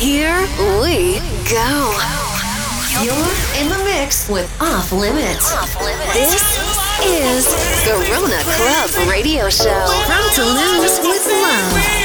Here we go. You're in the mix with Off Limits. This is Garona Club Radio Show from Toulouse with Love.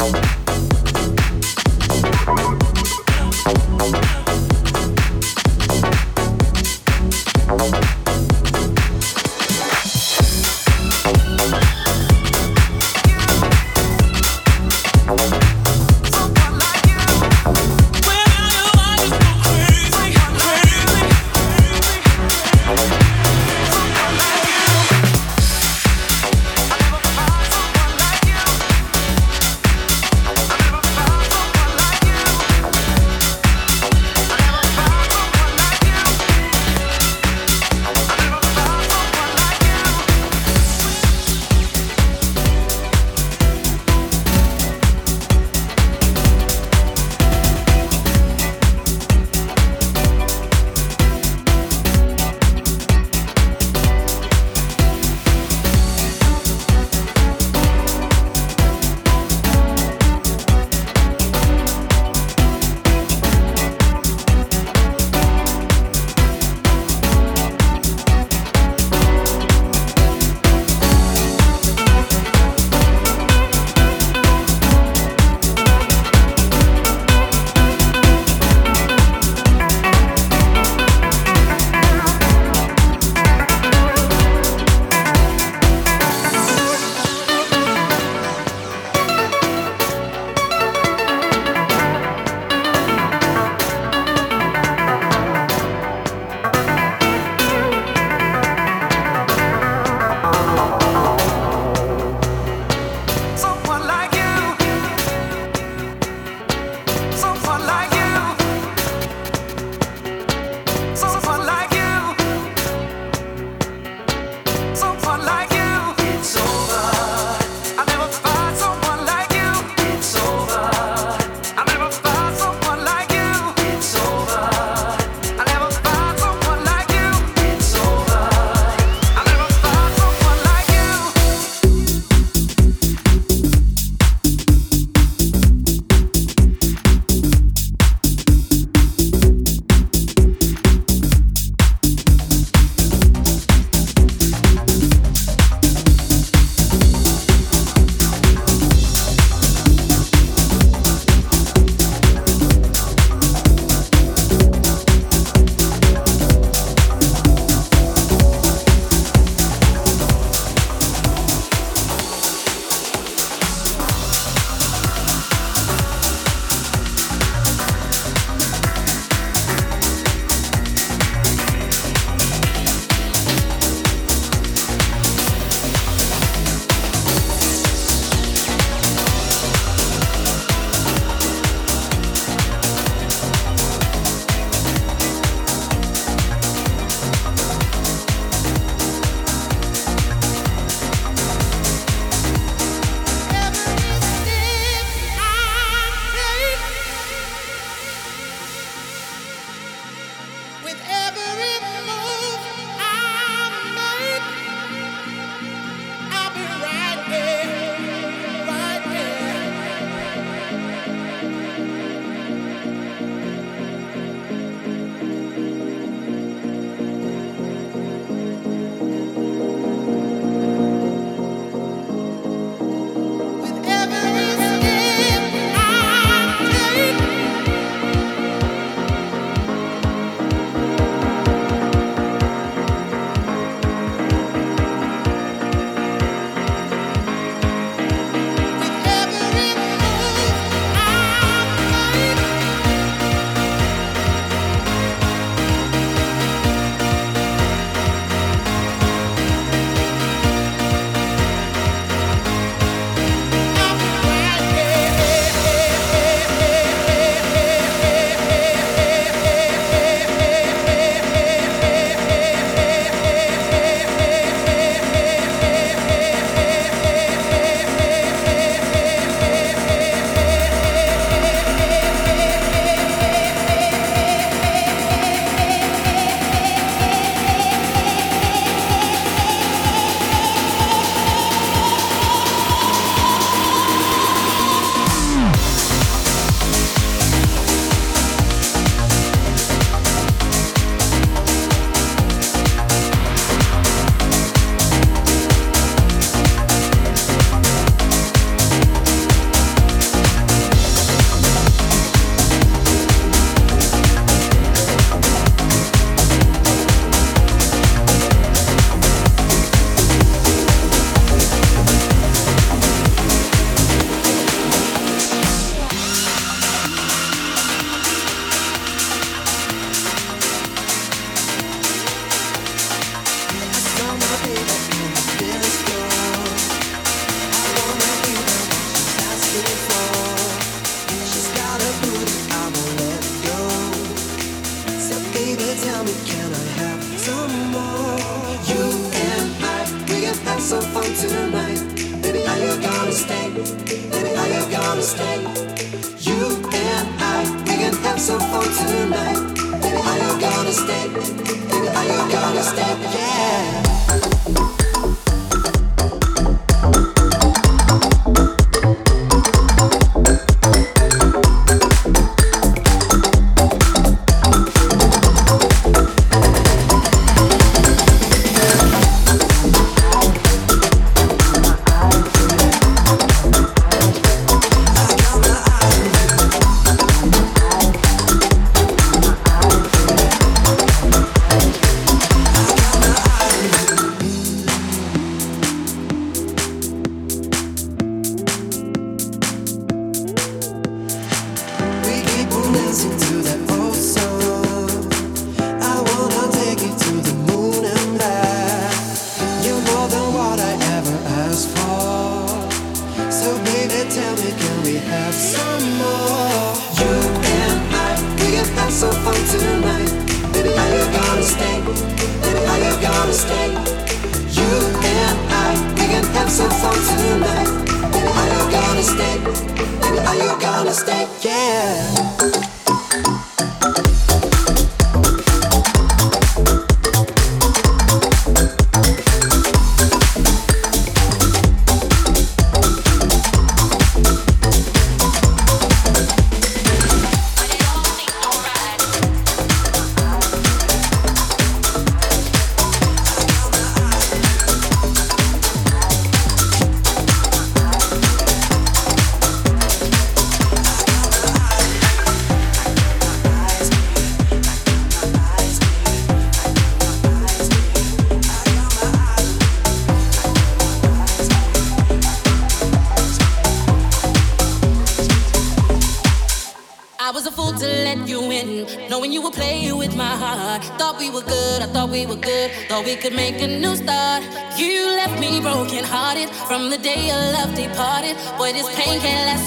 Thank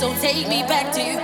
So take me back to you.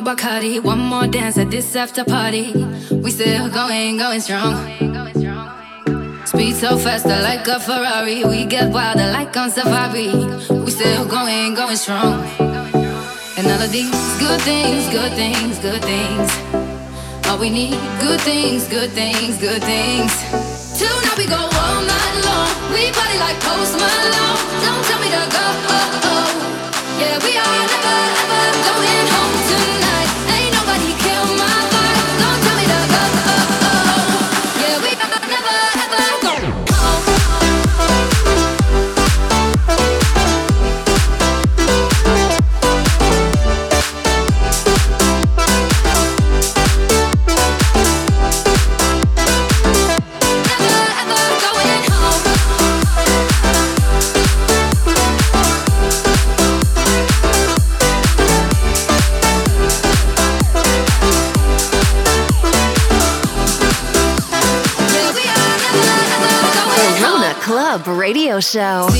Bacardi. One more dance at this after party. We still going, going strong. Speed so faster like a Ferrari. We get wilder like on safari. We still going, going strong. And all of these good things, good things, good things. All we need, good things, good things, good things. radio show. See the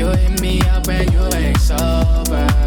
You hit me up when you ain't sober.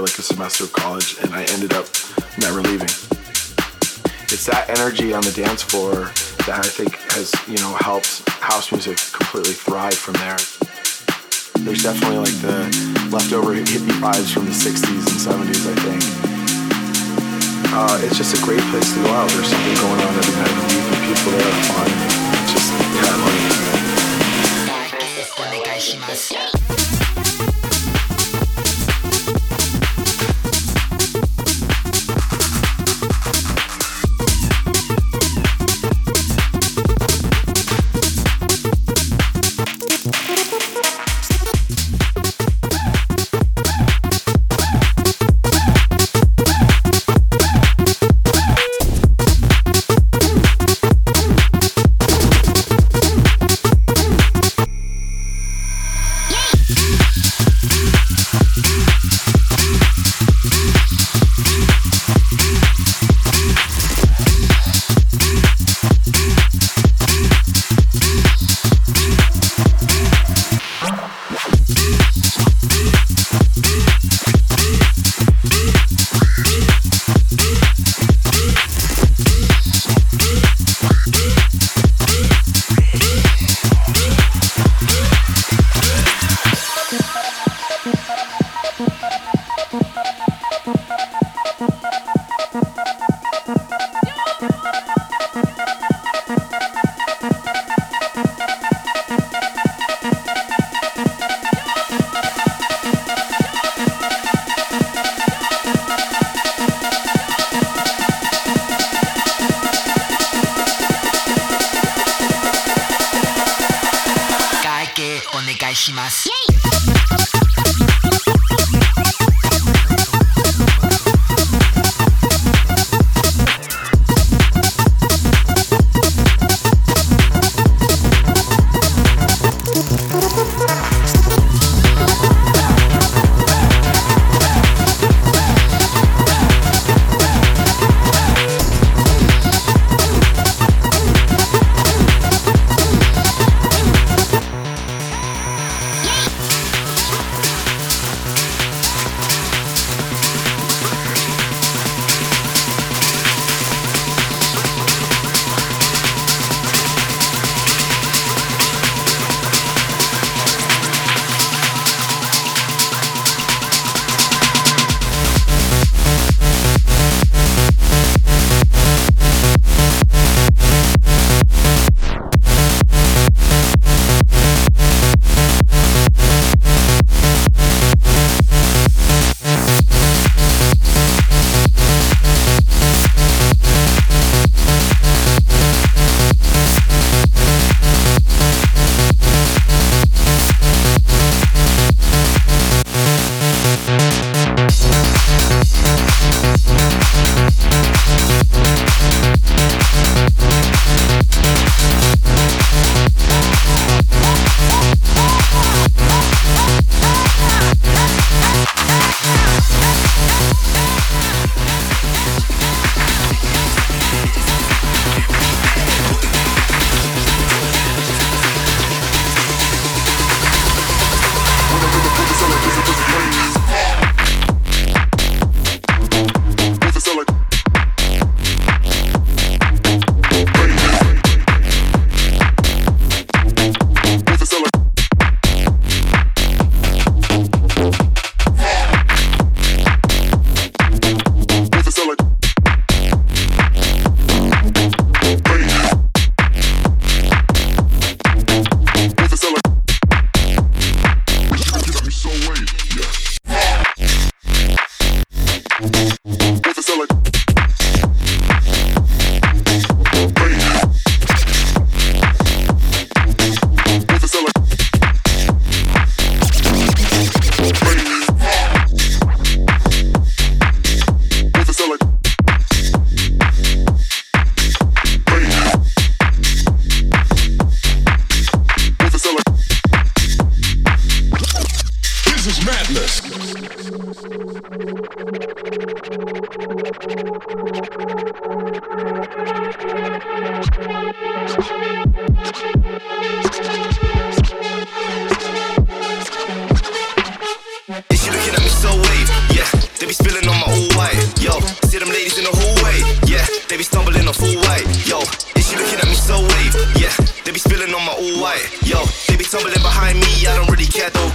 Like a semester of college, and I ended up never leaving. It's that energy on the dance floor that I think has, you know, helped house music completely thrive from there. There's definitely like the leftover hippie vibes from the 60s and 70s, I think. Uh, it's just a great place to go out. There's something going on every night the people there are fun. Just, yeah, I. on full white. Yo, is she looking at me so wave? Yeah, they be spilling on my all white. Yo, they be tumbling behind me. I don't really care though,